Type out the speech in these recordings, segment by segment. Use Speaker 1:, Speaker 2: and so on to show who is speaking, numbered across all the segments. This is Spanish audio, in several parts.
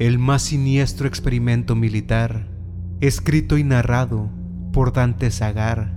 Speaker 1: El más siniestro experimento militar, escrito y narrado por Dante Zagar.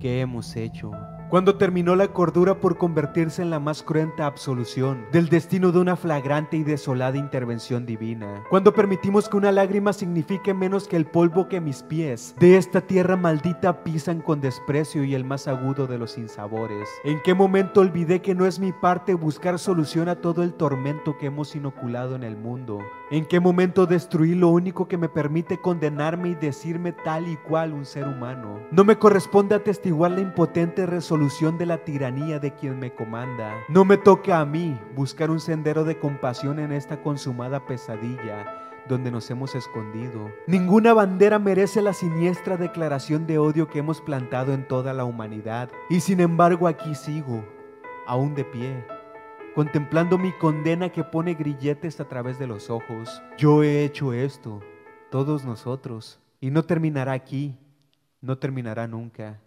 Speaker 2: ¿Qué hemos hecho? Cuando terminó la cordura por convertirse en la más cruenta absolución del destino de una flagrante y desolada intervención divina, cuando permitimos que una lágrima signifique menos que el polvo que mis pies de esta tierra maldita pisan con desprecio y el más agudo de los sinsabores, ¿en qué momento olvidé que no es mi parte buscar solución a todo el tormento que hemos inoculado en el mundo? ¿En qué momento destruí lo único que me permite condenarme y decirme tal y cual un ser humano? No me corresponde atestiguar la impotente resolución de la tiranía de quien me comanda. No me toca a mí buscar un sendero de compasión en esta consumada pesadilla donde nos hemos escondido. Ninguna bandera merece la siniestra declaración de odio que hemos plantado en toda la humanidad. Y sin embargo aquí sigo, aún de pie contemplando mi condena que pone grilletes a través de los ojos. Yo he hecho esto, todos nosotros, y no terminará aquí, no terminará nunca.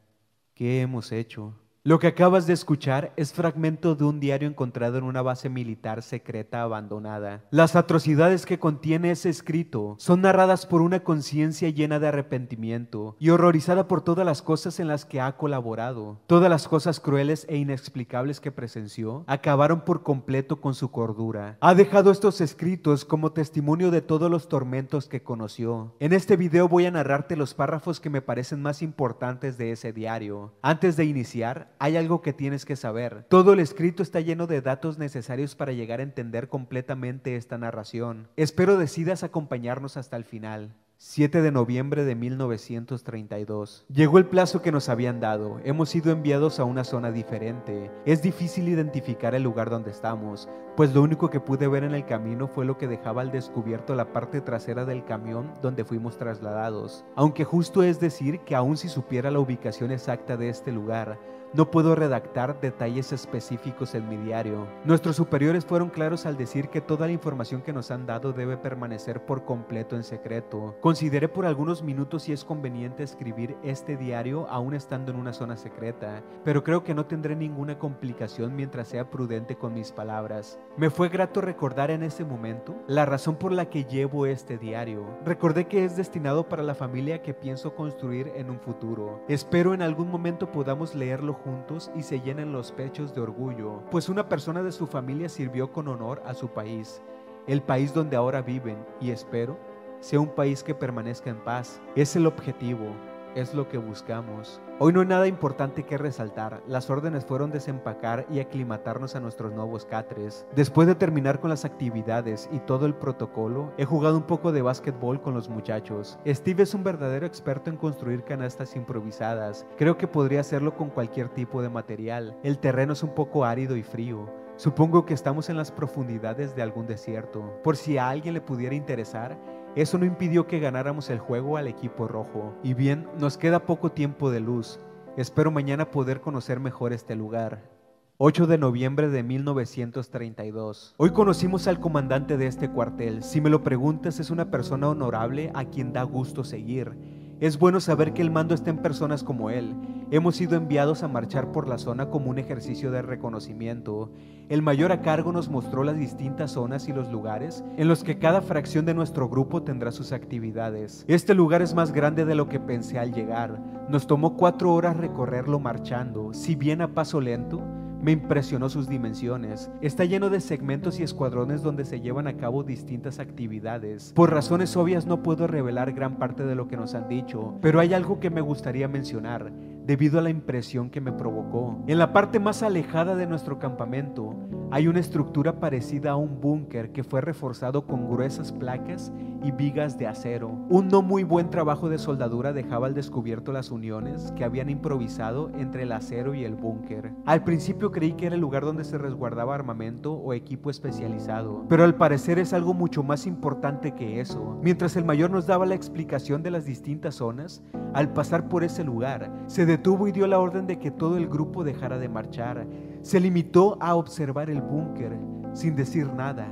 Speaker 2: ¿Qué hemos hecho? Lo que acabas de escuchar es fragmento de un diario encontrado en una base militar secreta abandonada. Las atrocidades que contiene ese escrito son narradas por una conciencia llena de arrepentimiento y horrorizada por todas las cosas en las que ha colaborado. Todas las cosas crueles e inexplicables que presenció acabaron por completo con su cordura. Ha dejado estos escritos como testimonio de todos los tormentos que conoció. En este video voy a narrarte los párrafos que me parecen más importantes de ese diario. Antes de iniciar, hay algo que tienes que saber. Todo el escrito está lleno de datos necesarios para llegar a entender completamente esta narración. Espero decidas acompañarnos hasta el final. 7 de noviembre de 1932. Llegó el plazo que nos habían dado. Hemos sido enviados a una zona diferente. Es difícil identificar el lugar donde estamos, pues lo único que pude ver en el camino fue lo que dejaba al descubierto la parte trasera del camión donde fuimos trasladados. Aunque justo es decir que aun si supiera la ubicación exacta de este lugar, no puedo redactar detalles específicos en mi diario. Nuestros superiores fueron claros al decir que toda la información que nos han dado debe permanecer por completo en secreto. Consideré por algunos minutos si es conveniente escribir este diario aún estando en una zona secreta, pero creo que no tendré ninguna complicación mientras sea prudente con mis palabras. Me fue grato recordar en ese momento la razón por la que llevo este diario. Recordé que es destinado para la familia que pienso construir en un futuro. Espero en algún momento podamos leerlo juntos y se llenen los pechos de orgullo, pues una persona de su familia sirvió con honor a su país, el país donde ahora viven, y espero sea un país que permanezca en paz. Es el objetivo, es lo que buscamos. Hoy no hay nada importante que resaltar. Las órdenes fueron desempacar y aclimatarnos a nuestros nuevos catres. Después de terminar con las actividades y todo el protocolo, he jugado un poco de básquetbol con los muchachos. Steve es un verdadero experto en construir canastas improvisadas. Creo que podría hacerlo con cualquier tipo de material. El terreno es un poco árido y frío. Supongo que estamos en las profundidades de algún desierto. Por si a alguien le pudiera interesar, eso no impidió que ganáramos el juego al equipo rojo. Y bien, nos queda poco tiempo de luz. Espero mañana poder conocer mejor este lugar. 8 de noviembre de 1932. Hoy conocimos al comandante de este cuartel. Si me lo preguntas, es una persona honorable a quien da gusto seguir. Es bueno saber que el mando está en personas como él. Hemos sido enviados a marchar por la zona como un ejercicio de reconocimiento. El mayor a cargo nos mostró las distintas zonas y los lugares en los que cada fracción de nuestro grupo tendrá sus actividades. Este lugar es más grande de lo que pensé al llegar. Nos tomó cuatro horas recorrerlo marchando, si bien a paso lento, me impresionó sus dimensiones. Está lleno de segmentos y escuadrones donde se llevan a cabo distintas actividades. Por razones obvias no puedo revelar gran parte de lo que nos han dicho, pero hay algo que me gustaría mencionar debido a la impresión que me provocó. En la parte más alejada de nuestro campamento hay una estructura parecida a un búnker que fue reforzado con gruesas placas y vigas de acero. Un no muy buen trabajo de soldadura dejaba al descubierto las uniones que habían improvisado entre el acero y el búnker. Al principio creí que era el lugar donde se resguardaba armamento o equipo especializado, pero al parecer es algo mucho más importante que eso. Mientras el mayor nos daba la explicación de las distintas zonas, al pasar por ese lugar, se detuvo y dio la orden de que todo el grupo dejara de marchar. Se limitó a observar el búnker sin decir nada.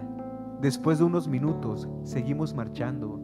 Speaker 2: Después de unos minutos, seguimos marchando.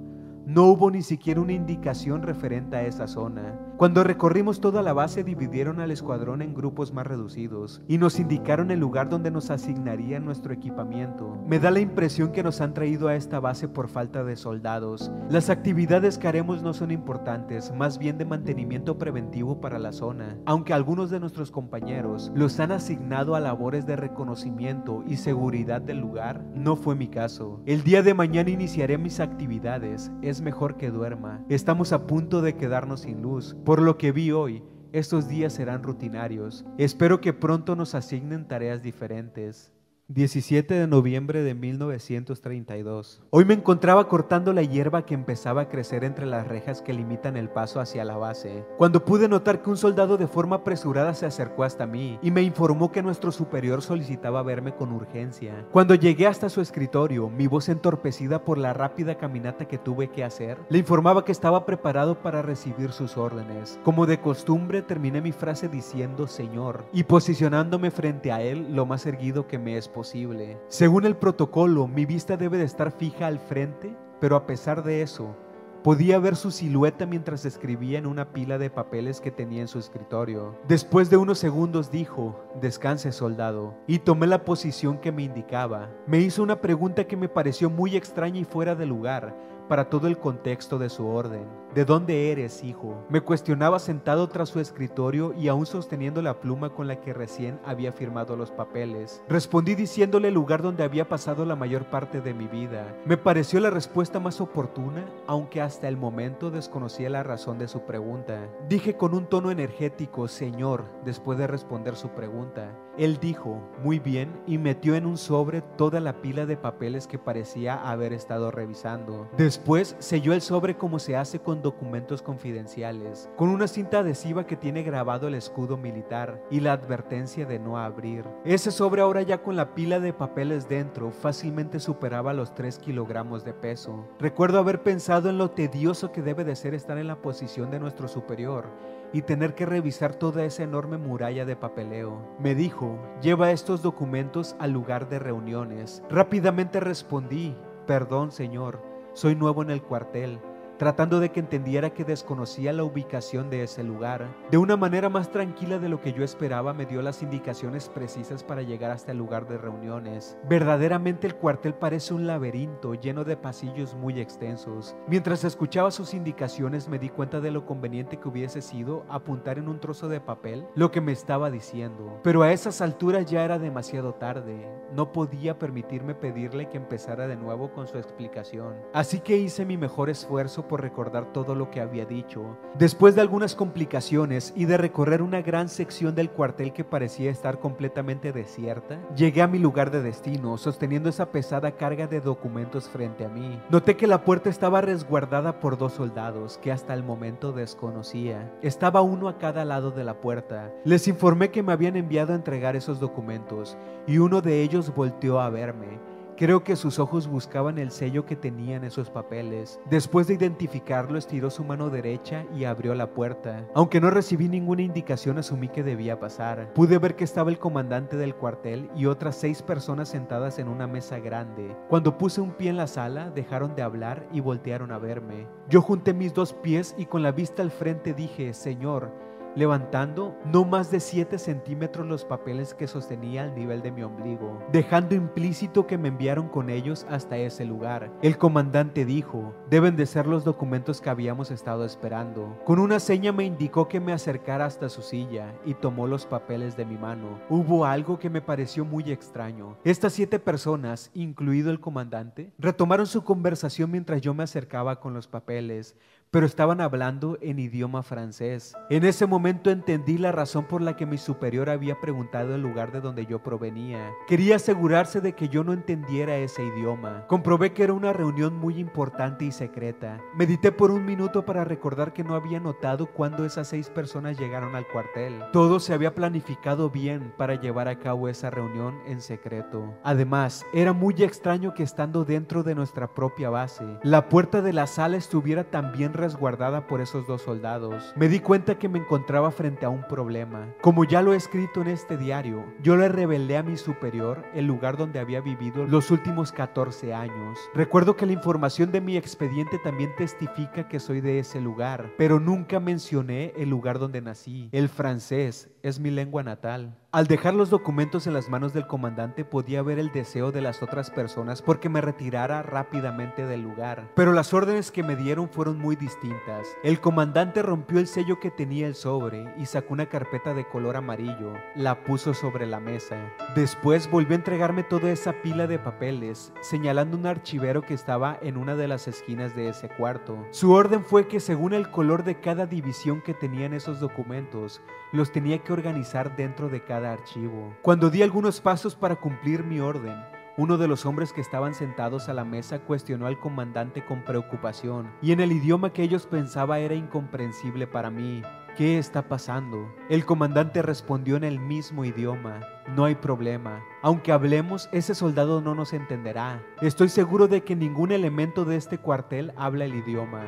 Speaker 2: No hubo ni siquiera una indicación referente a esa zona. Cuando recorrimos toda la base dividieron al escuadrón en grupos más reducidos y nos indicaron el lugar donde nos asignarían nuestro equipamiento. Me da la impresión que nos han traído a esta base por falta de soldados. Las actividades que haremos no son importantes, más bien de mantenimiento preventivo para la zona, aunque algunos de nuestros compañeros los han asignado a labores de reconocimiento y seguridad del lugar, no fue mi caso. El día de mañana iniciaré mis actividades, es mejor que duerma. Estamos a punto de quedarnos sin luz, por lo que vi hoy, estos días serán rutinarios. Espero que pronto nos asignen tareas diferentes. 17 de noviembre de 1932. Hoy me encontraba cortando la hierba que empezaba a crecer entre las rejas que limitan el paso hacia la base, cuando pude notar que un soldado de forma apresurada se acercó hasta mí y me informó que nuestro superior solicitaba verme con urgencia. Cuando llegué hasta su escritorio, mi voz entorpecida por la rápida caminata que tuve que hacer, le informaba que estaba preparado para recibir sus órdenes. Como de costumbre, terminé mi frase diciendo Señor y posicionándome frente a él lo más erguido que me es posible. Según el protocolo, mi vista debe de estar fija al frente, pero a pesar de eso, Podía ver su silueta mientras escribía en una pila de papeles que tenía en su escritorio. Después de unos segundos dijo, descanse soldado, y tomé la posición que me indicaba. Me hizo una pregunta que me pareció muy extraña y fuera de lugar, para todo el contexto de su orden. ¿De dónde eres, hijo? Me cuestionaba sentado tras su escritorio y aún sosteniendo la pluma con la que recién había firmado los papeles. Respondí diciéndole el lugar donde había pasado la mayor parte de mi vida. Me pareció la respuesta más oportuna, aunque hasta el momento desconocía la razón de su pregunta. Dije con un tono energético, Señor, después de responder su pregunta. Él dijo, muy bien, y metió en un sobre toda la pila de papeles que parecía haber estado revisando. Después selló el sobre como se hace con documentos confidenciales, con una cinta adhesiva que tiene grabado el escudo militar y la advertencia de no abrir. Ese sobre ahora ya con la pila de papeles dentro fácilmente superaba los 3 kilogramos de peso. Recuerdo haber pensado en lo tedioso que debe de ser estar en la posición de nuestro superior y tener que revisar toda esa enorme muralla de papeleo. Me dijo, lleva estos documentos al lugar de reuniones. Rápidamente respondí, perdón señor, soy nuevo en el cuartel tratando de que entendiera que desconocía la ubicación de ese lugar. De una manera más tranquila de lo que yo esperaba, me dio las indicaciones precisas para llegar hasta el lugar de reuniones. Verdaderamente el cuartel parece un laberinto lleno de pasillos muy extensos. Mientras escuchaba sus indicaciones me di cuenta de lo conveniente que hubiese sido apuntar en un trozo de papel lo que me estaba diciendo. Pero a esas alturas ya era demasiado tarde. No podía permitirme pedirle que empezara de nuevo con su explicación. Así que hice mi mejor esfuerzo por recordar todo lo que había dicho. Después de algunas complicaciones y de recorrer una gran sección del cuartel que parecía estar completamente desierta, llegué a mi lugar de destino, sosteniendo esa pesada carga de documentos frente a mí. Noté que la puerta estaba resguardada por dos soldados que hasta el momento desconocía. Estaba uno a cada lado de la puerta. Les informé que me habían enviado a entregar esos documentos y uno de ellos volteó a verme. Creo que sus ojos buscaban el sello que tenían esos papeles. Después de identificarlo, estiró su mano derecha y abrió la puerta. Aunque no recibí ninguna indicación, asumí que debía pasar. Pude ver que estaba el comandante del cuartel y otras seis personas sentadas en una mesa grande. Cuando puse un pie en la sala, dejaron de hablar y voltearon a verme. Yo junté mis dos pies y con la vista al frente dije, Señor, levantando no más de 7 centímetros los papeles que sostenía al nivel de mi ombligo, dejando implícito que me enviaron con ellos hasta ese lugar. El comandante dijo, deben de ser los documentos que habíamos estado esperando. Con una seña me indicó que me acercara hasta su silla y tomó los papeles de mi mano. Hubo algo que me pareció muy extraño. Estas siete personas, incluido el comandante, retomaron su conversación mientras yo me acercaba con los papeles pero estaban hablando en idioma francés. En ese momento entendí la razón por la que mi superior había preguntado el lugar de donde yo provenía. Quería asegurarse de que yo no entendiera ese idioma. Comprobé que era una reunión muy importante y secreta. Medité por un minuto para recordar que no había notado cuándo esas seis personas llegaron al cuartel. Todo se había planificado bien para llevar a cabo esa reunión en secreto. Además, era muy extraño que estando dentro de nuestra propia base, la puerta de la sala estuviera también resguardada por esos dos soldados, me di cuenta que me encontraba frente a un problema. Como ya lo he escrito en este diario, yo le revelé a mi superior el lugar donde había vivido los últimos 14 años. Recuerdo que la información de mi expediente también testifica que soy de ese lugar, pero nunca mencioné el lugar donde nací. El francés es mi lengua natal. Al dejar los documentos en las manos del comandante podía ver el deseo de las otras personas porque me retirara rápidamente del lugar. Pero las órdenes que me dieron fueron muy distintas. El comandante rompió el sello que tenía el sobre y sacó una carpeta de color amarillo. La puso sobre la mesa. Después volvió a entregarme toda esa pila de papeles, señalando un archivero que estaba en una de las esquinas de ese cuarto. Su orden fue que según el color de cada división que tenían esos documentos, los tenía que organizar dentro de cada archivo. Cuando di algunos pasos para cumplir mi orden, uno de los hombres que estaban sentados a la mesa cuestionó al comandante con preocupación, y en el idioma que ellos pensaba era incomprensible para mí. ¿Qué está pasando? El comandante respondió en el mismo idioma. No hay problema. Aunque hablemos, ese soldado no nos entenderá. Estoy seguro de que ningún elemento de este cuartel habla el idioma.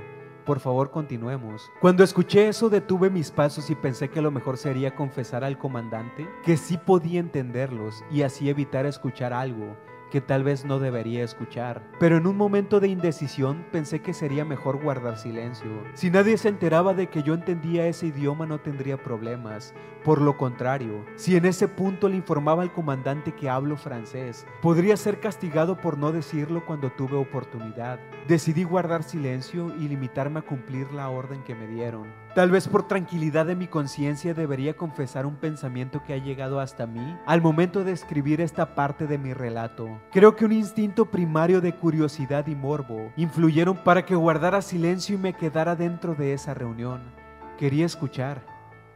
Speaker 2: Por favor, continuemos. Cuando escuché eso, detuve mis pasos y pensé que lo mejor sería confesar al comandante que sí podía entenderlos y así evitar escuchar algo que tal vez no debería escuchar. Pero en un momento de indecisión pensé que sería mejor guardar silencio. Si nadie se enteraba de que yo entendía ese idioma no tendría problemas. Por lo contrario, si en ese punto le informaba al comandante que hablo francés, podría ser castigado por no decirlo cuando tuve oportunidad. Decidí guardar silencio y limitarme a cumplir la orden que me dieron. Tal vez por tranquilidad de mi conciencia debería confesar un pensamiento que ha llegado hasta mí al momento de escribir esta parte de mi relato. Creo que un instinto primario de curiosidad y morbo influyeron para que guardara silencio y me quedara dentro de esa reunión. Quería escuchar.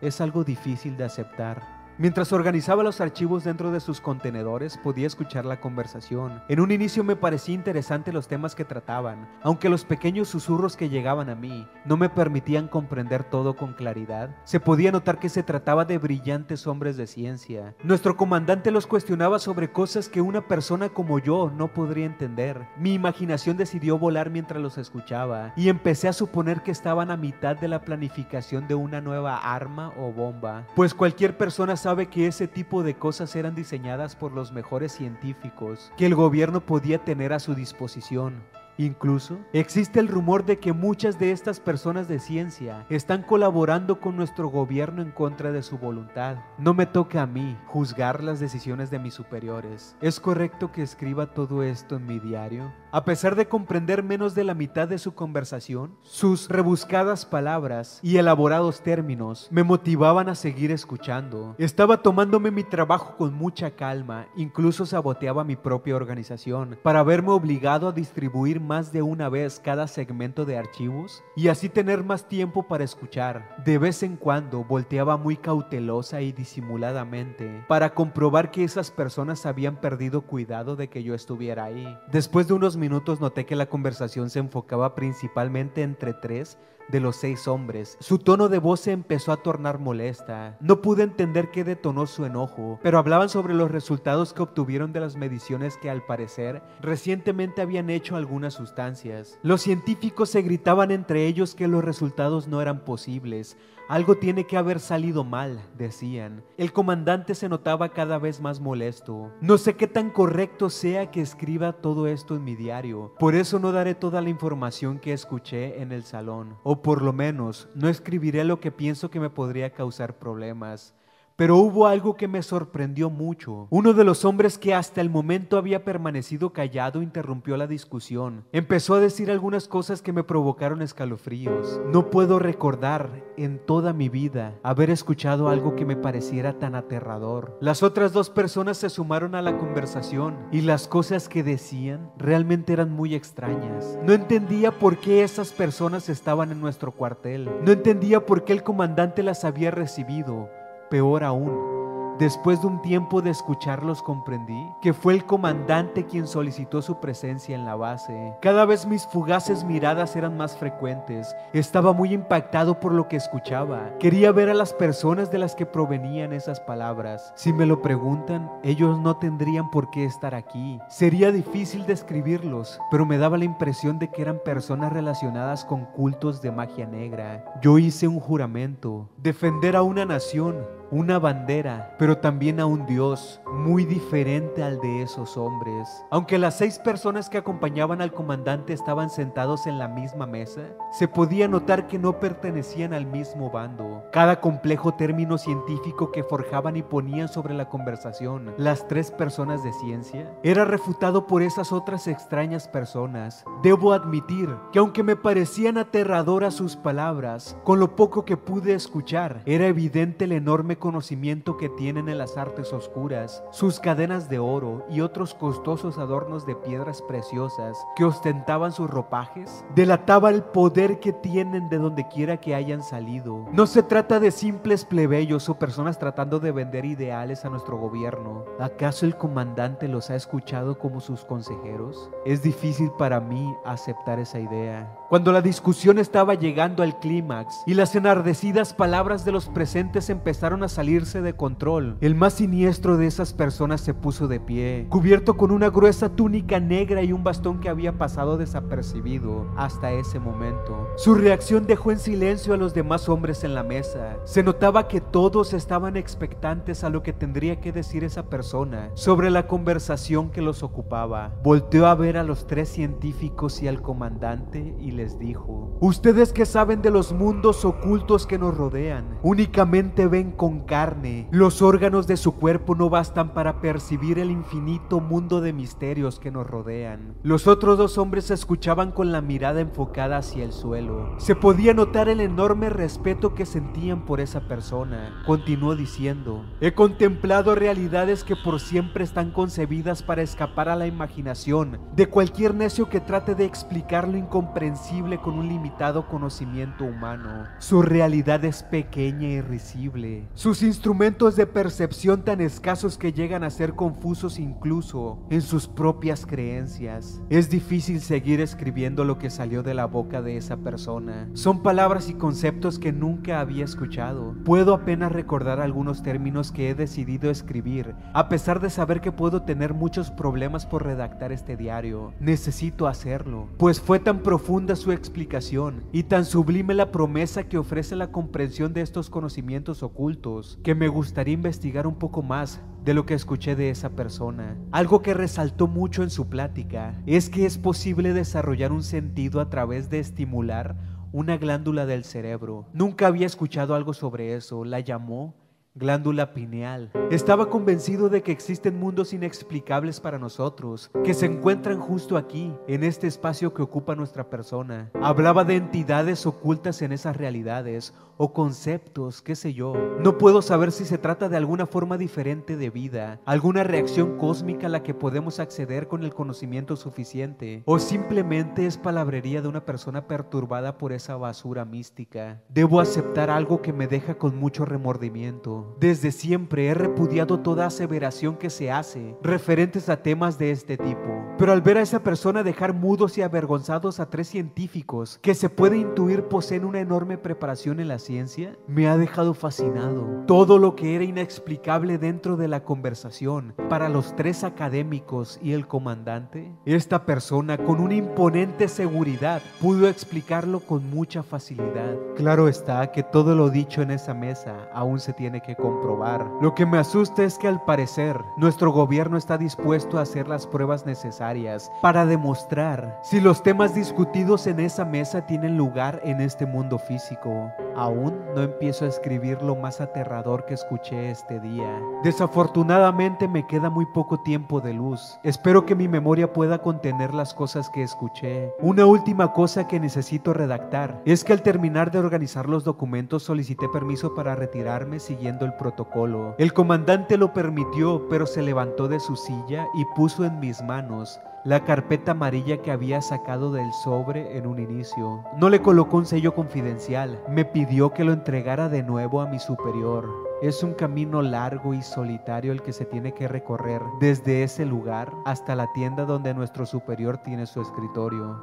Speaker 2: Es algo difícil de aceptar. Mientras organizaba los archivos dentro de sus contenedores, podía escuchar la conversación. En un inicio me parecía interesante los temas que trataban, aunque los pequeños susurros que llegaban a mí no me permitían comprender todo con claridad. Se podía notar que se trataba de brillantes hombres de ciencia. Nuestro comandante los cuestionaba sobre cosas que una persona como yo no podría entender. Mi imaginación decidió volar mientras los escuchaba y empecé a suponer que estaban a mitad de la planificación de una nueva arma o bomba, pues cualquier persona sabe que ese tipo de cosas eran diseñadas por los mejores científicos que el gobierno podía tener a su disposición. Incluso existe el rumor de que muchas de estas personas de ciencia están colaborando con nuestro gobierno en contra de su voluntad. No me toca a mí juzgar las decisiones de mis superiores. ¿Es correcto que escriba todo esto en mi diario? A pesar de comprender menos de la mitad de su conversación, sus rebuscadas palabras y elaborados términos me motivaban a seguir escuchando. Estaba tomándome mi trabajo con mucha calma, incluso saboteaba mi propia organización para verme obligado a distribuir más de una vez cada segmento de archivos y así tener más tiempo para escuchar. De vez en cuando volteaba muy cautelosa y disimuladamente para comprobar que esas personas habían perdido cuidado de que yo estuviera ahí. Después de unos minutos noté que la conversación se enfocaba principalmente entre tres de los seis hombres. Su tono de voz se empezó a tornar molesta. No pude entender qué detonó su enojo, pero hablaban sobre los resultados que obtuvieron de las mediciones que al parecer recientemente habían hecho algunas sustancias. Los científicos se gritaban entre ellos que los resultados no eran posibles, algo tiene que haber salido mal, decían. El comandante se notaba cada vez más molesto. No sé qué tan correcto sea que escriba todo esto en mi diario. Por eso no daré toda la información que escuché en el salón. Por lo menos no escribiré lo que pienso que me podría causar problemas. Pero hubo algo que me sorprendió mucho. Uno de los hombres que hasta el momento había permanecido callado interrumpió la discusión. Empezó a decir algunas cosas que me provocaron escalofríos. No puedo recordar en toda mi vida haber escuchado algo que me pareciera tan aterrador. Las otras dos personas se sumaron a la conversación y las cosas que decían realmente eran muy extrañas. No entendía por qué esas personas estaban en nuestro cuartel. No entendía por qué el comandante las había recibido. Peor aún, Después de un tiempo de escucharlos comprendí que fue el comandante quien solicitó su presencia en la base. Cada vez mis fugaces miradas eran más frecuentes. Estaba muy impactado por lo que escuchaba. Quería ver a las personas de las que provenían esas palabras. Si me lo preguntan, ellos no tendrían por qué estar aquí. Sería difícil describirlos, pero me daba la impresión de que eran personas relacionadas con cultos de magia negra. Yo hice un juramento, defender a una nación, una bandera, pero también a un Dios muy diferente al de esos hombres. Aunque las seis personas que acompañaban al comandante estaban sentados en la misma mesa, se podía notar que no pertenecían al mismo bando. Cada complejo término científico que forjaban y ponían sobre la conversación las tres personas de ciencia era refutado por esas otras extrañas personas. Debo admitir que aunque me parecían aterradoras sus palabras, con lo poco que pude escuchar, era evidente el enorme conocimiento que tienen en las artes oscuras, sus cadenas de oro y otros costosos adornos de piedras preciosas que ostentaban sus ropajes, delataba el poder que tienen de donde quiera que hayan salido. No se trata de simples plebeyos o personas tratando de vender ideales a nuestro gobierno. ¿Acaso el comandante los ha escuchado como sus consejeros? Es difícil para mí aceptar esa idea. Cuando la discusión estaba llegando al clímax y las enardecidas palabras de los presentes empezaron a salirse de control, el más siniestro de esas personas se puso de pie, cubierto con una gruesa túnica negra y un bastón que había pasado desapercibido hasta ese momento. Su reacción dejó en silencio a los demás hombres en la mesa. Se notaba que todos estaban expectantes a lo que tendría que decir esa persona sobre la conversación que los ocupaba. Volteó a ver a los tres científicos y al comandante y les dijo, ustedes que saben de los mundos ocultos que nos rodean, únicamente ven con carne. Los órganos de su cuerpo no bastan para percibir el infinito mundo de misterios que nos rodean. Los otros dos hombres escuchaban con la mirada enfocada hacia el suelo. Se podía notar el enorme respeto que sentían por esa persona. Continuó diciendo, he contemplado realidades que por siempre están concebidas para escapar a la imaginación de cualquier necio que trate de explicar lo incomprensible con un limitado conocimiento humano. Su realidad es pequeña y risible. Sus instrumentos de percepción tan escasos que llegan a ser confusos incluso en sus propias creencias. Es difícil seguir escribiendo lo que salió de la boca de esa persona. Son palabras y conceptos que nunca había escuchado. Puedo apenas recordar algunos términos que he decidido escribir, a pesar de saber que puedo tener muchos problemas por redactar este diario. Necesito hacerlo, pues fue tan profunda su explicación y tan sublime la promesa que ofrece la comprensión de estos conocimientos ocultos, que me gustaría investigar un poco más de lo que escuché de esa persona. Algo que resaltó mucho en su plática es que es posible desarrollar un sentido a través de estimular una glándula del cerebro. Nunca había escuchado algo sobre eso. La llamó glándula pineal. Estaba convencido de que existen mundos inexplicables para nosotros, que se encuentran justo aquí, en este espacio que ocupa nuestra persona. Hablaba de entidades ocultas en esas realidades o conceptos, qué sé yo. No puedo saber si se trata de alguna forma diferente de vida, alguna reacción cósmica a la que podemos acceder con el conocimiento suficiente, o simplemente es palabrería de una persona perturbada por esa basura mística. Debo aceptar algo que me deja con mucho remordimiento. Desde siempre he repudiado toda aseveración que se hace referentes a temas de este tipo. Pero al ver a esa persona dejar mudos y avergonzados a tres científicos que se puede intuir poseen una enorme preparación en la ciencia, me ha dejado fascinado. Todo lo que era inexplicable dentro de la conversación para los tres académicos y el comandante, esta persona con una imponente seguridad pudo explicarlo con mucha facilidad. Claro está que todo lo dicho en esa mesa aún se tiene que comprobar. Lo que me asusta es que al parecer nuestro gobierno está dispuesto a hacer las pruebas necesarias para demostrar si los temas discutidos en esa mesa tienen lugar en este mundo físico. Aún no empiezo a escribir lo más aterrador que escuché este día. Desafortunadamente me queda muy poco tiempo de luz. Espero que mi memoria pueda contener las cosas que escuché. Una última cosa que necesito redactar es que al terminar de organizar los documentos solicité permiso para retirarme siguiendo el protocolo. El comandante lo permitió, pero se levantó de su silla y puso en mis manos la carpeta amarilla que había sacado del sobre en un inicio. No le colocó un sello confidencial, me pidió que lo entregara de nuevo a mi superior. Es un camino largo y solitario el que se tiene que recorrer desde ese lugar hasta la tienda donde nuestro superior tiene su escritorio.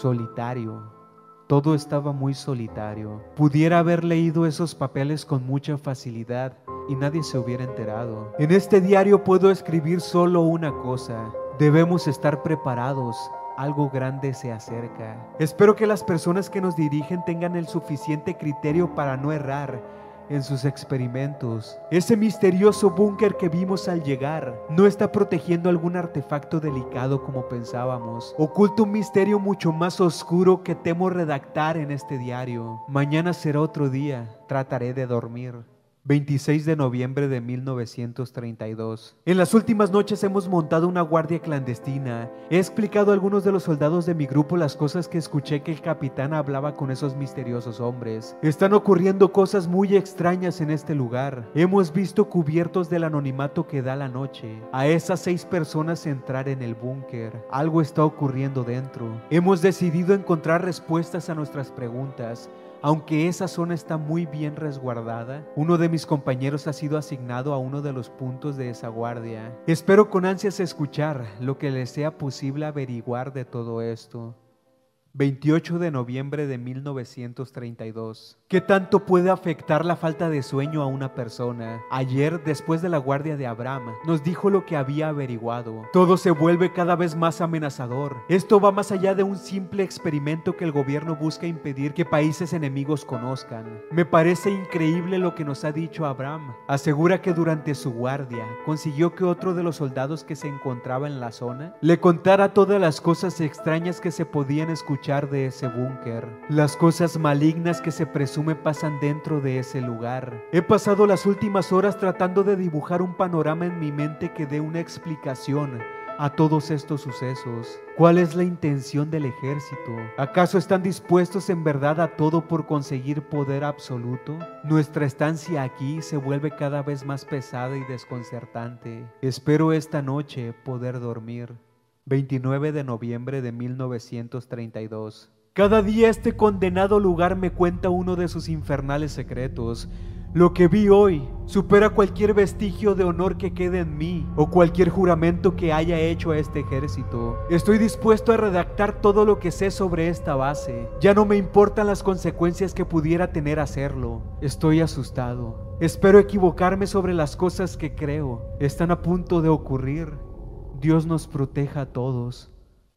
Speaker 2: Solitario. Todo estaba muy solitario. Pudiera haber leído esos papeles con mucha facilidad y nadie se hubiera enterado. En este diario puedo escribir solo una cosa. Debemos estar preparados algo grande se acerca. Espero que las personas que nos dirigen tengan el suficiente criterio para no errar en sus experimentos. Ese misterioso búnker que vimos al llegar no está protegiendo algún artefacto delicado como pensábamos. Oculta un misterio mucho más oscuro que temo redactar en este diario. Mañana será otro día. Trataré de dormir. 26 de noviembre de 1932. En las últimas noches hemos montado una guardia clandestina. He explicado a algunos de los soldados de mi grupo las cosas que escuché que el capitán hablaba con esos misteriosos hombres. Están ocurriendo cosas muy extrañas en este lugar. Hemos visto cubiertos del anonimato que da la noche. A esas seis personas entrar en el búnker. Algo está ocurriendo dentro. Hemos decidido encontrar respuestas a nuestras preguntas aunque esa zona está muy bien resguardada, uno de mis compañeros ha sido asignado a uno de los puntos de esa guardia. Espero con ansias escuchar lo que les sea posible averiguar de todo esto. 28 de noviembre de 1932. ¿Qué tanto puede afectar la falta de sueño a una persona? Ayer, después de la guardia de Abraham, nos dijo lo que había averiguado. Todo se vuelve cada vez más amenazador. Esto va más allá de un simple experimento que el gobierno busca impedir que países enemigos conozcan. Me parece increíble lo que nos ha dicho Abraham. Asegura que durante su guardia consiguió que otro de los soldados que se encontraba en la zona le contara todas las cosas extrañas que se podían escuchar de ese búnker, las cosas malignas que se presume pasan dentro de ese lugar. He pasado las últimas horas tratando de dibujar un panorama en mi mente que dé una explicación a todos estos sucesos? ¿Cuál es la intención del ejército? ¿Acaso están dispuestos en verdad a todo por conseguir poder absoluto? Nuestra estancia aquí se vuelve cada vez más pesada y desconcertante. Espero esta noche poder dormir. 29 de noviembre de 1932. Cada día este condenado lugar me cuenta uno de sus infernales secretos. Lo que vi hoy supera cualquier vestigio de honor que quede en mí o cualquier juramento que haya hecho a este ejército. Estoy dispuesto a redactar todo lo que sé sobre esta base. Ya no me importan las consecuencias que pudiera tener hacerlo. Estoy asustado. Espero equivocarme sobre las cosas que creo. Están a punto de ocurrir. Dios nos proteja a todos.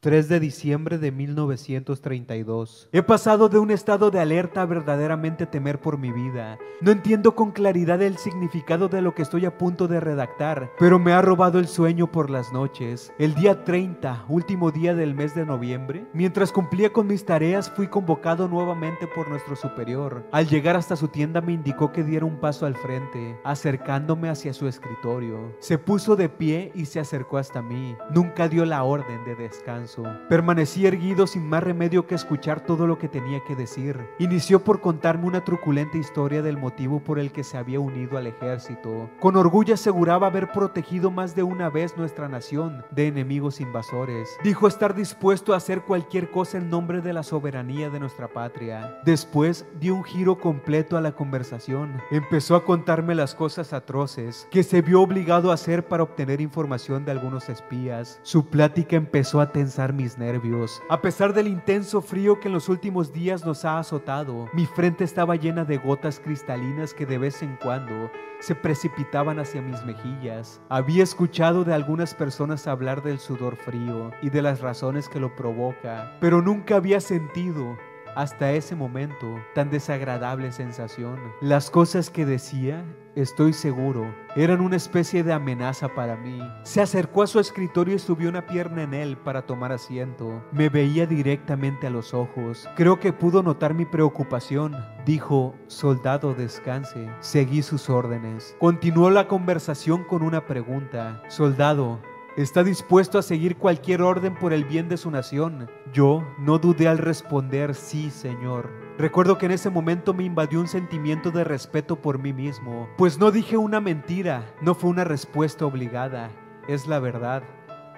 Speaker 2: 3 de diciembre de 1932. He pasado de un estado de alerta a verdaderamente temer por mi vida. No entiendo con claridad el significado de lo que estoy a punto de redactar, pero me ha robado el sueño por las noches. El día 30, último día del mes de noviembre, mientras cumplía con mis tareas, fui convocado nuevamente por nuestro superior. Al llegar hasta su tienda me indicó que diera un paso al frente, acercándome hacia su escritorio. Se puso de pie y se acercó hasta mí. Nunca dio la orden de descanso. Permanecí erguido sin más remedio que escuchar todo lo que tenía que decir. Inició por contarme una truculenta historia del motivo por el que se había unido al ejército. Con orgullo aseguraba haber protegido más de una vez nuestra nación de enemigos invasores. Dijo estar dispuesto a hacer cualquier cosa en nombre de la soberanía de nuestra patria. Después dio un giro completo a la conversación. Empezó a contarme las cosas atroces que se vio obligado a hacer para obtener información de algunos espías. Su plática empezó a tensar mis nervios. A pesar del intenso frío que en los últimos días nos ha azotado, mi frente estaba llena de gotas cristalinas que de vez en cuando se precipitaban hacia mis mejillas. Había escuchado de algunas personas hablar del sudor frío y de las razones que lo provoca, pero nunca había sentido hasta ese momento tan desagradable sensación. Las cosas que decía, estoy seguro, eran una especie de amenaza para mí. Se acercó a su escritorio y subió una pierna en él para tomar asiento. Me veía directamente a los ojos. Creo que pudo notar mi preocupación. Dijo, soldado, descanse. Seguí sus órdenes. Continuó la conversación con una pregunta. Soldado, está dispuesto a seguir cualquier orden por el bien de su nación. Yo no dudé al responder sí, Señor. Recuerdo que en ese momento me invadió un sentimiento de respeto por mí mismo, pues no dije una mentira, no fue una respuesta obligada, es la verdad.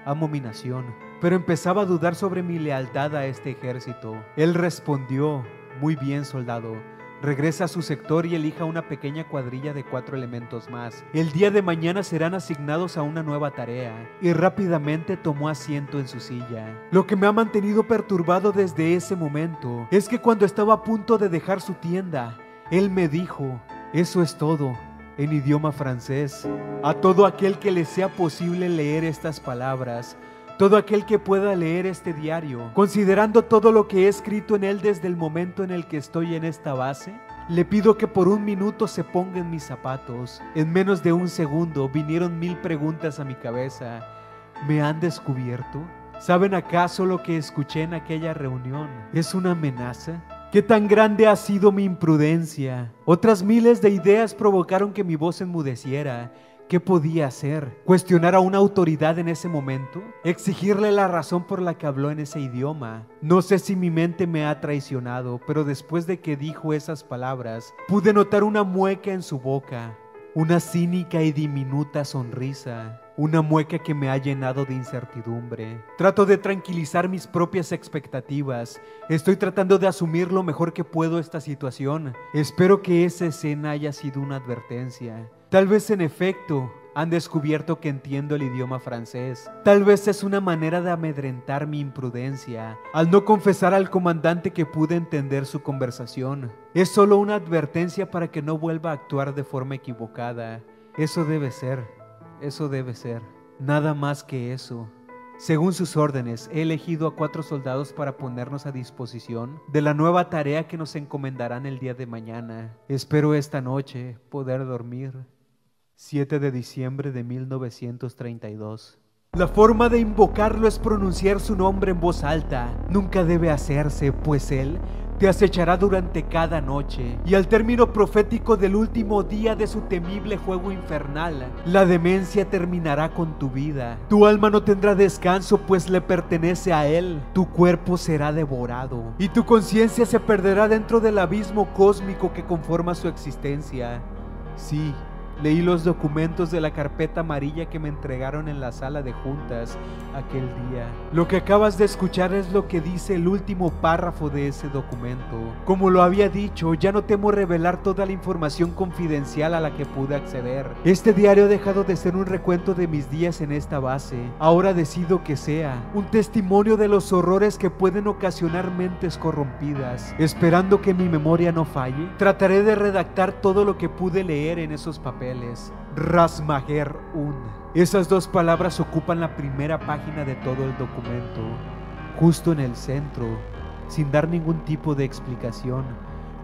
Speaker 2: Amo mi nación, pero empezaba a dudar sobre mi lealtad a este ejército. Él respondió, muy bien, soldado, Regresa a su sector y elija una pequeña cuadrilla de cuatro elementos más. El día de mañana serán asignados a una nueva tarea y rápidamente tomó asiento en su silla. Lo que me ha mantenido perturbado desde ese momento es que cuando estaba a punto de dejar su tienda, él me dijo, eso es todo, en idioma francés. A todo aquel que le sea posible leer estas palabras, todo aquel que pueda leer este diario, considerando todo lo que he escrito en él desde el momento en el que estoy en esta base, le pido que por un minuto se ponga en mis zapatos. En menos de un segundo vinieron mil preguntas a mi cabeza. ¿Me han descubierto? ¿Saben acaso lo que escuché en aquella reunión? ¿Es una amenaza? ¿Qué tan grande ha sido mi imprudencia? Otras miles de ideas provocaron que mi voz enmudeciera ¿Qué podía hacer? ¿Cuestionar a una autoridad en ese momento? ¿Exigirle la razón por la que habló en ese idioma? No sé si mi mente me ha traicionado, pero después de que dijo esas palabras, pude notar una mueca en su boca, una cínica y diminuta sonrisa, una mueca que me ha llenado de incertidumbre. Trato de tranquilizar mis propias expectativas. Estoy tratando de asumir lo mejor que puedo esta situación. Espero que esa escena haya sido una advertencia. Tal vez en efecto han descubierto que entiendo el idioma francés. Tal vez es una manera de amedrentar mi imprudencia al no confesar al comandante que pude entender su conversación. Es solo una advertencia para que no vuelva a actuar de forma equivocada. Eso debe ser, eso debe ser. Nada más que eso. Según sus órdenes, he elegido a cuatro soldados para ponernos a disposición de la nueva tarea que nos encomendarán el día de mañana. Espero esta noche poder dormir. 7 de diciembre de 1932. La forma de invocarlo es pronunciar su nombre en voz alta. Nunca debe hacerse, pues él te acechará durante cada noche. Y al término profético del último día de su temible juego infernal, la demencia terminará con tu vida. Tu alma no tendrá descanso, pues le pertenece a él. Tu cuerpo será devorado. Y tu conciencia se perderá dentro del abismo cósmico que conforma su existencia. Sí, Leí los documentos de la carpeta amarilla que me entregaron en la sala de juntas aquel día. Lo que acabas de escuchar es lo que dice el último párrafo de ese documento. Como lo había dicho, ya no temo revelar toda la información confidencial a la que pude acceder. Este diario ha dejado de ser un recuento de mis días en esta base. Ahora decido que sea un testimonio de los horrores que pueden ocasionar mentes corrompidas. Esperando que mi memoria no falle, trataré de redactar todo lo que pude leer en esos papeles Rasmager Un. Esas dos palabras ocupan la primera página de todo el documento, justo en el centro, sin dar ningún tipo de explicación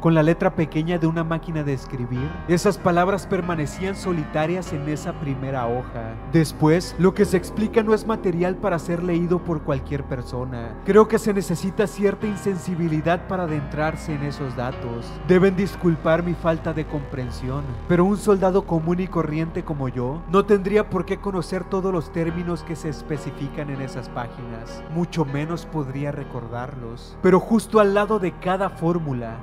Speaker 2: con la letra pequeña de una máquina de escribir, esas palabras permanecían solitarias en esa primera hoja. Después, lo que se explica no es material para ser leído por cualquier persona. Creo que se necesita cierta insensibilidad para adentrarse en esos datos. Deben disculpar mi falta de comprensión, pero un soldado común y corriente como yo no tendría por qué conocer todos los términos que se especifican en esas páginas, mucho menos podría recordarlos. Pero justo al lado de cada fórmula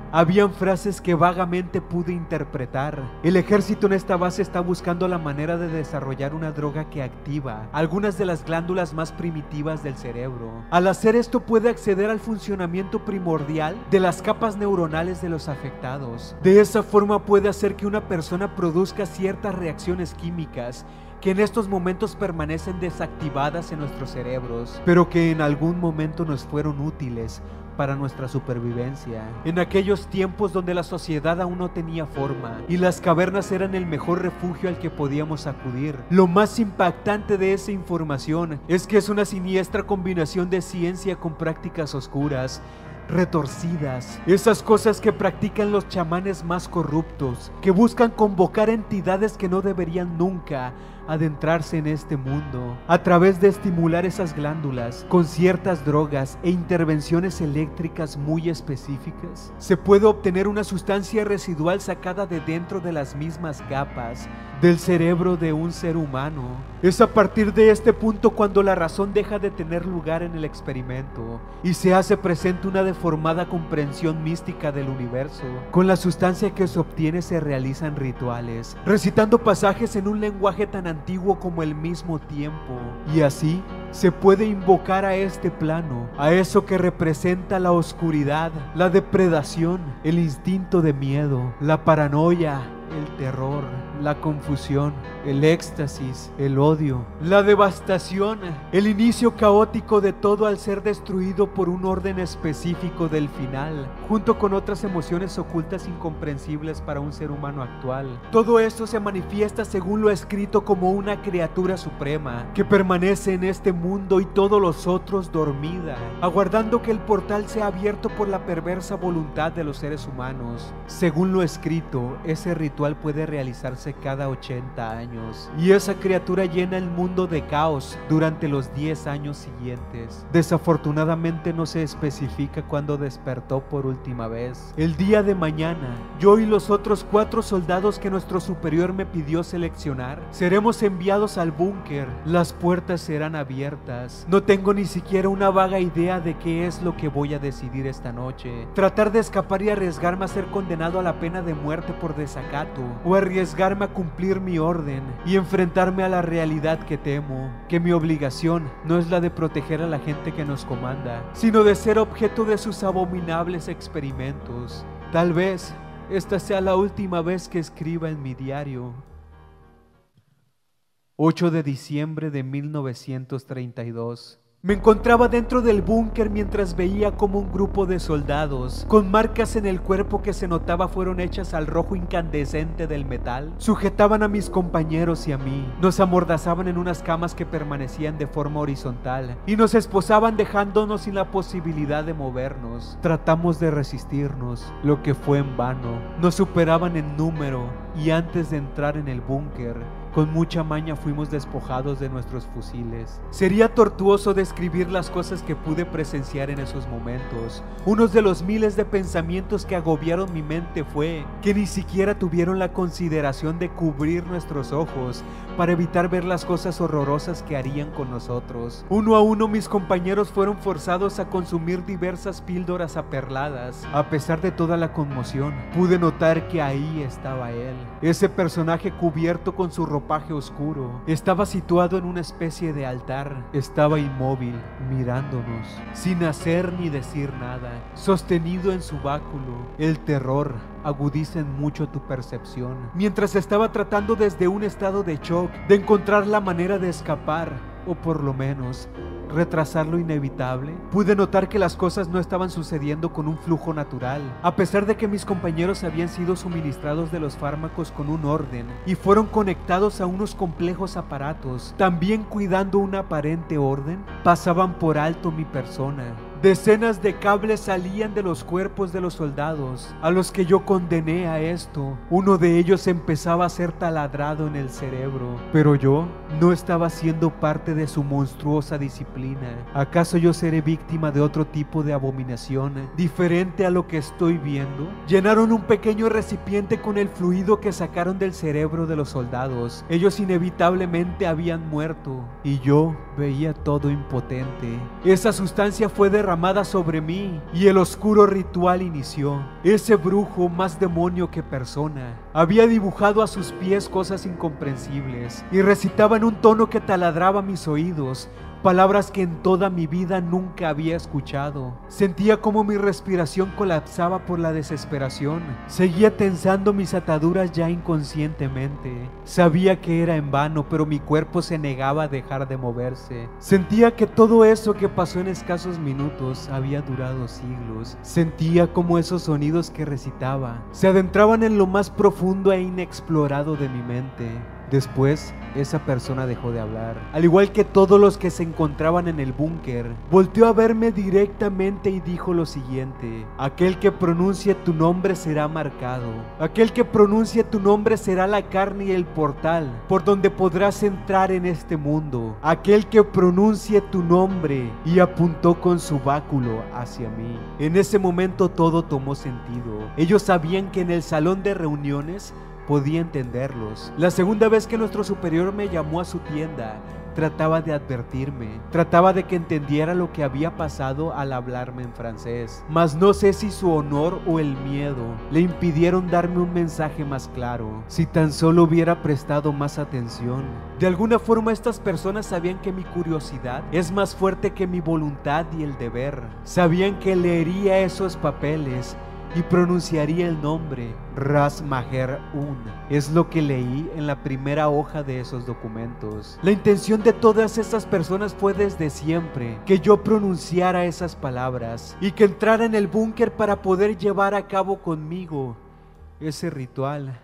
Speaker 2: frases que vagamente pude interpretar. El ejército en esta base está buscando la manera de desarrollar una droga que activa algunas de las glándulas más primitivas del cerebro. Al hacer esto puede acceder al funcionamiento primordial de las capas neuronales de los afectados. De esa forma puede hacer que una persona produzca ciertas reacciones químicas que en estos momentos permanecen desactivadas en nuestros cerebros, pero que en algún momento nos fueron útiles para nuestra supervivencia. En aquellos tiempos donde la sociedad aún no tenía forma y las cavernas eran el mejor refugio al que podíamos acudir. Lo más impactante de esa información es que es una siniestra combinación de ciencia con prácticas oscuras retorcidas, esas cosas que practican los chamanes más corruptos, que buscan convocar entidades que no deberían nunca adentrarse en este mundo a través de estimular esas glándulas con ciertas drogas e intervenciones eléctricas muy específicas, se puede obtener una sustancia residual sacada de dentro de las mismas capas del cerebro de un ser humano. Es a partir de este punto cuando la razón deja de tener lugar en el experimento y se hace presente una deformada comprensión mística del universo. Con la sustancia que se obtiene se realizan rituales, recitando pasajes en un lenguaje tan antiguo como el mismo tiempo. Y así se puede invocar a este plano, a eso que representa la oscuridad, la depredación, el instinto de miedo, la paranoia, el terror, la confusión, el éxtasis, el odio, la devastación, el inicio caótico de todo al ser destruido por un orden específico del final, junto con otras emociones ocultas incomprensibles para un ser humano actual. Todo esto se manifiesta según lo escrito como una criatura suprema que permanece en este mundo y todos los otros dormida, aguardando que el portal sea abierto por la perversa voluntad de los seres humanos. Según lo escrito, ese ritual puede realizarse cada 80 años y esa criatura llena el mundo de caos durante los 10 años siguientes. Desafortunadamente no se especifica cuándo despertó por última vez. El día de mañana, yo y los otros cuatro soldados que nuestro superior me pidió seleccionar, seremos enviados al búnker. Las puertas serán abiertas. No tengo ni siquiera una vaga idea de qué es lo que voy a decidir esta noche. Tratar de escapar y arriesgarme a ser condenado a la pena de muerte por desacato o arriesgarme a cumplir mi orden y enfrentarme a la realidad que temo, que mi obligación no es la de proteger a la gente que nos comanda, sino de ser objeto de sus abominables experimentos. Tal vez esta sea la última vez que escriba en mi diario. 8 de diciembre de 1932 me encontraba dentro del búnker mientras veía como un grupo de soldados, con marcas en el cuerpo que se notaba fueron hechas al rojo incandescente del metal, sujetaban a mis compañeros y a mí, nos amordazaban en unas camas que permanecían de forma horizontal y nos esposaban dejándonos sin la posibilidad de movernos. Tratamos de resistirnos, lo que fue en vano. Nos superaban en número y antes de entrar en el búnker, con mucha maña fuimos despojados de nuestros fusiles. Sería tortuoso describir las cosas que pude presenciar en esos momentos. Uno de los miles de pensamientos que agobiaron mi mente fue que ni siquiera tuvieron la consideración de cubrir nuestros ojos para evitar ver las cosas horrorosas que harían con nosotros. Uno a uno mis compañeros fueron forzados a consumir diversas píldoras aperladas. A pesar de toda la conmoción, pude notar que ahí estaba él. Ese personaje cubierto con su ropaje oscuro estaba situado en una especie de altar. Estaba inmóvil, mirándonos, sin hacer ni decir nada, sostenido en su báculo. El terror agudiza en mucho tu percepción. Mientras estaba tratando desde un estado de shock de encontrar la manera de escapar, por lo menos retrasar lo inevitable, pude notar que las cosas no estaban sucediendo con un flujo natural. A pesar de que mis compañeros habían sido suministrados de los fármacos con un orden y fueron conectados a unos complejos aparatos, también cuidando un aparente orden, pasaban por alto mi persona. Decenas de cables salían de los cuerpos de los soldados, a los que yo condené a esto. Uno de ellos empezaba a ser taladrado en el cerebro, pero yo no estaba siendo parte de su monstruosa disciplina. ¿Acaso yo seré víctima de otro tipo de abominación, diferente a lo que estoy viendo? Llenaron un pequeño recipiente con el fluido que sacaron del cerebro de los soldados. Ellos inevitablemente habían muerto, y yo veía todo impotente. Esa sustancia fue derramada sobre mí y el oscuro ritual inició. Ese brujo, más demonio que persona, había dibujado a sus pies cosas incomprensibles y recitaba en un tono que taladraba mis oídos palabras que en toda mi vida nunca había escuchado. Sentía como mi respiración colapsaba por la desesperación. Seguía tensando mis ataduras ya inconscientemente. Sabía que era en vano, pero mi cuerpo se negaba a dejar de moverse. Sentía que todo eso que pasó en escasos minutos había durado siglos. Sentía como esos sonidos que recitaba se adentraban en lo más profundo e inexplorado de mi mente. Después, esa persona dejó de hablar. Al igual que todos los que se encontraban en el búnker, volteó a verme directamente y dijo lo siguiente. Aquel que pronuncie tu nombre será marcado. Aquel que pronuncie tu nombre será la carne y el portal por donde podrás entrar en este mundo. Aquel que pronuncie tu nombre y apuntó con su báculo hacia mí. En ese momento todo tomó sentido. Ellos sabían que en el salón de reuniones podía entenderlos. La segunda vez que nuestro superior me llamó a su tienda, trataba de advertirme, trataba de que entendiera lo que había pasado al hablarme en francés, mas no sé si su honor o el miedo le impidieron darme un mensaje más claro, si tan solo hubiera prestado más atención. De alguna forma estas personas sabían que mi curiosidad es más fuerte que mi voluntad y el deber, sabían que leería esos papeles y pronunciaría el nombre Ras Maher Un. Es lo que leí en la primera hoja de esos documentos. La intención de todas estas personas fue desde siempre que yo pronunciara esas palabras y que entrara en el búnker para poder llevar a cabo conmigo ese ritual.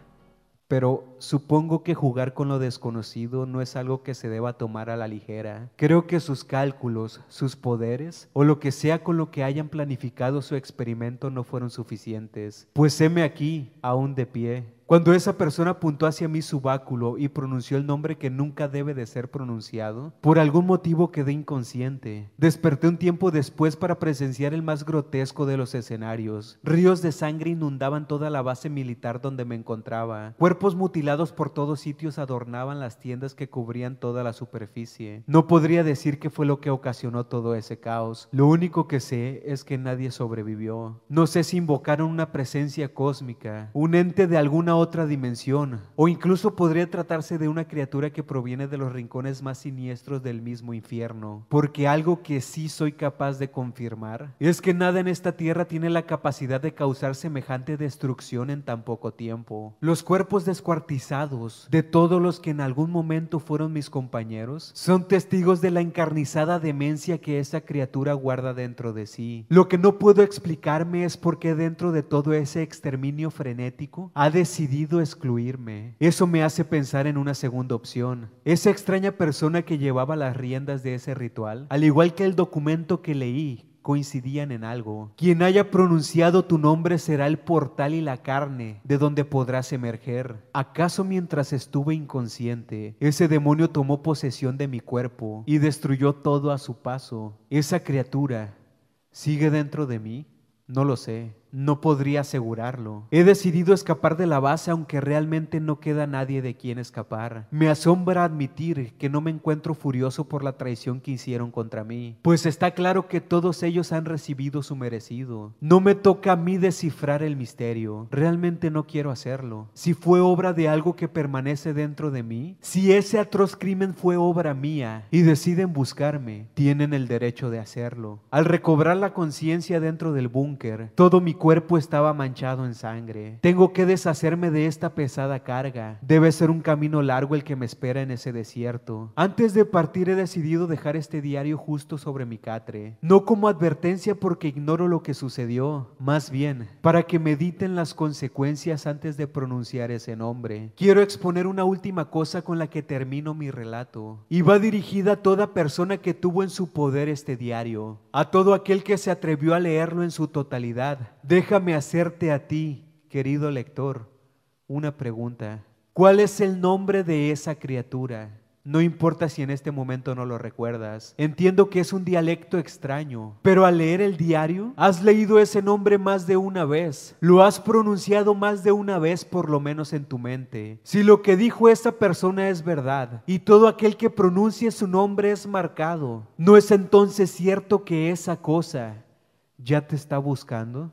Speaker 2: Pero supongo que jugar con lo desconocido no es algo que se deba tomar a la ligera. Creo que sus cálculos, sus poderes o lo que sea con lo que hayan planificado su experimento no fueron suficientes. Pues heme aquí, aún de pie, cuando esa persona apuntó hacia mí su báculo y pronunció el nombre que nunca debe de ser pronunciado, por algún motivo quedé inconsciente. Desperté un tiempo después para presenciar el más grotesco de los escenarios. Ríos de sangre inundaban toda la base militar donde me encontraba. Cuerpos mutilados por todos sitios adornaban las tiendas que cubrían toda la superficie. No podría decir qué fue lo que ocasionó todo ese caos. Lo único que sé es que nadie sobrevivió. No sé si invocaron una presencia cósmica, un ente de alguna otra dimensión, o incluso podría tratarse de una criatura que proviene de los rincones más siniestros del mismo infierno, porque algo que sí soy capaz de confirmar es que nada en esta tierra tiene la capacidad de causar semejante destrucción en tan poco tiempo. Los cuerpos descuartizados de todos los que en algún momento fueron mis compañeros son testigos de la encarnizada demencia que esa criatura guarda dentro de sí. Lo que no puedo explicarme es por qué dentro de todo ese exterminio frenético ha decidido excluirme. Eso me hace pensar en una segunda opción. Esa extraña persona que llevaba las riendas de ese ritual, al igual que el documento que leí, coincidían en algo. Quien haya pronunciado tu nombre será el portal y la carne de donde podrás emerger. ¿Acaso mientras estuve inconsciente, ese demonio tomó posesión de mi cuerpo y destruyó todo a su paso? ¿Esa criatura sigue dentro de mí? No lo sé. No podría asegurarlo. He decidido escapar de la base aunque realmente no queda nadie de quien escapar. Me asombra admitir que no me encuentro furioso por la traición que hicieron contra mí, pues está claro que todos ellos han recibido su merecido. No me toca a mí descifrar el misterio. Realmente no quiero hacerlo. Si fue obra de algo que permanece dentro de mí, si ese atroz crimen fue obra mía y deciden buscarme, tienen el derecho de hacerlo. Al recobrar la conciencia dentro del búnker, todo mi cuerpo estaba manchado en sangre. Tengo que deshacerme de esta pesada carga. Debe ser un camino largo el que me espera en ese desierto. Antes de partir he decidido dejar este diario justo sobre mi catre. No como advertencia porque ignoro lo que sucedió, más bien para que mediten las consecuencias antes de pronunciar ese nombre. Quiero exponer una última cosa con la que termino mi relato. Y va dirigida a toda persona que tuvo en su poder este diario, a todo aquel que se atrevió a leerlo en su totalidad Déjame hacerte a ti, querido lector, una pregunta. ¿Cuál es el nombre de esa criatura? No importa si en este momento no lo recuerdas. Entiendo que es un dialecto extraño, pero al leer el diario, has leído ese nombre más de una vez. Lo has pronunciado más de una vez por lo menos en tu mente. Si lo que dijo esa persona es verdad y todo aquel que pronuncie su nombre es marcado, ¿no es entonces cierto que esa cosa ya te está buscando?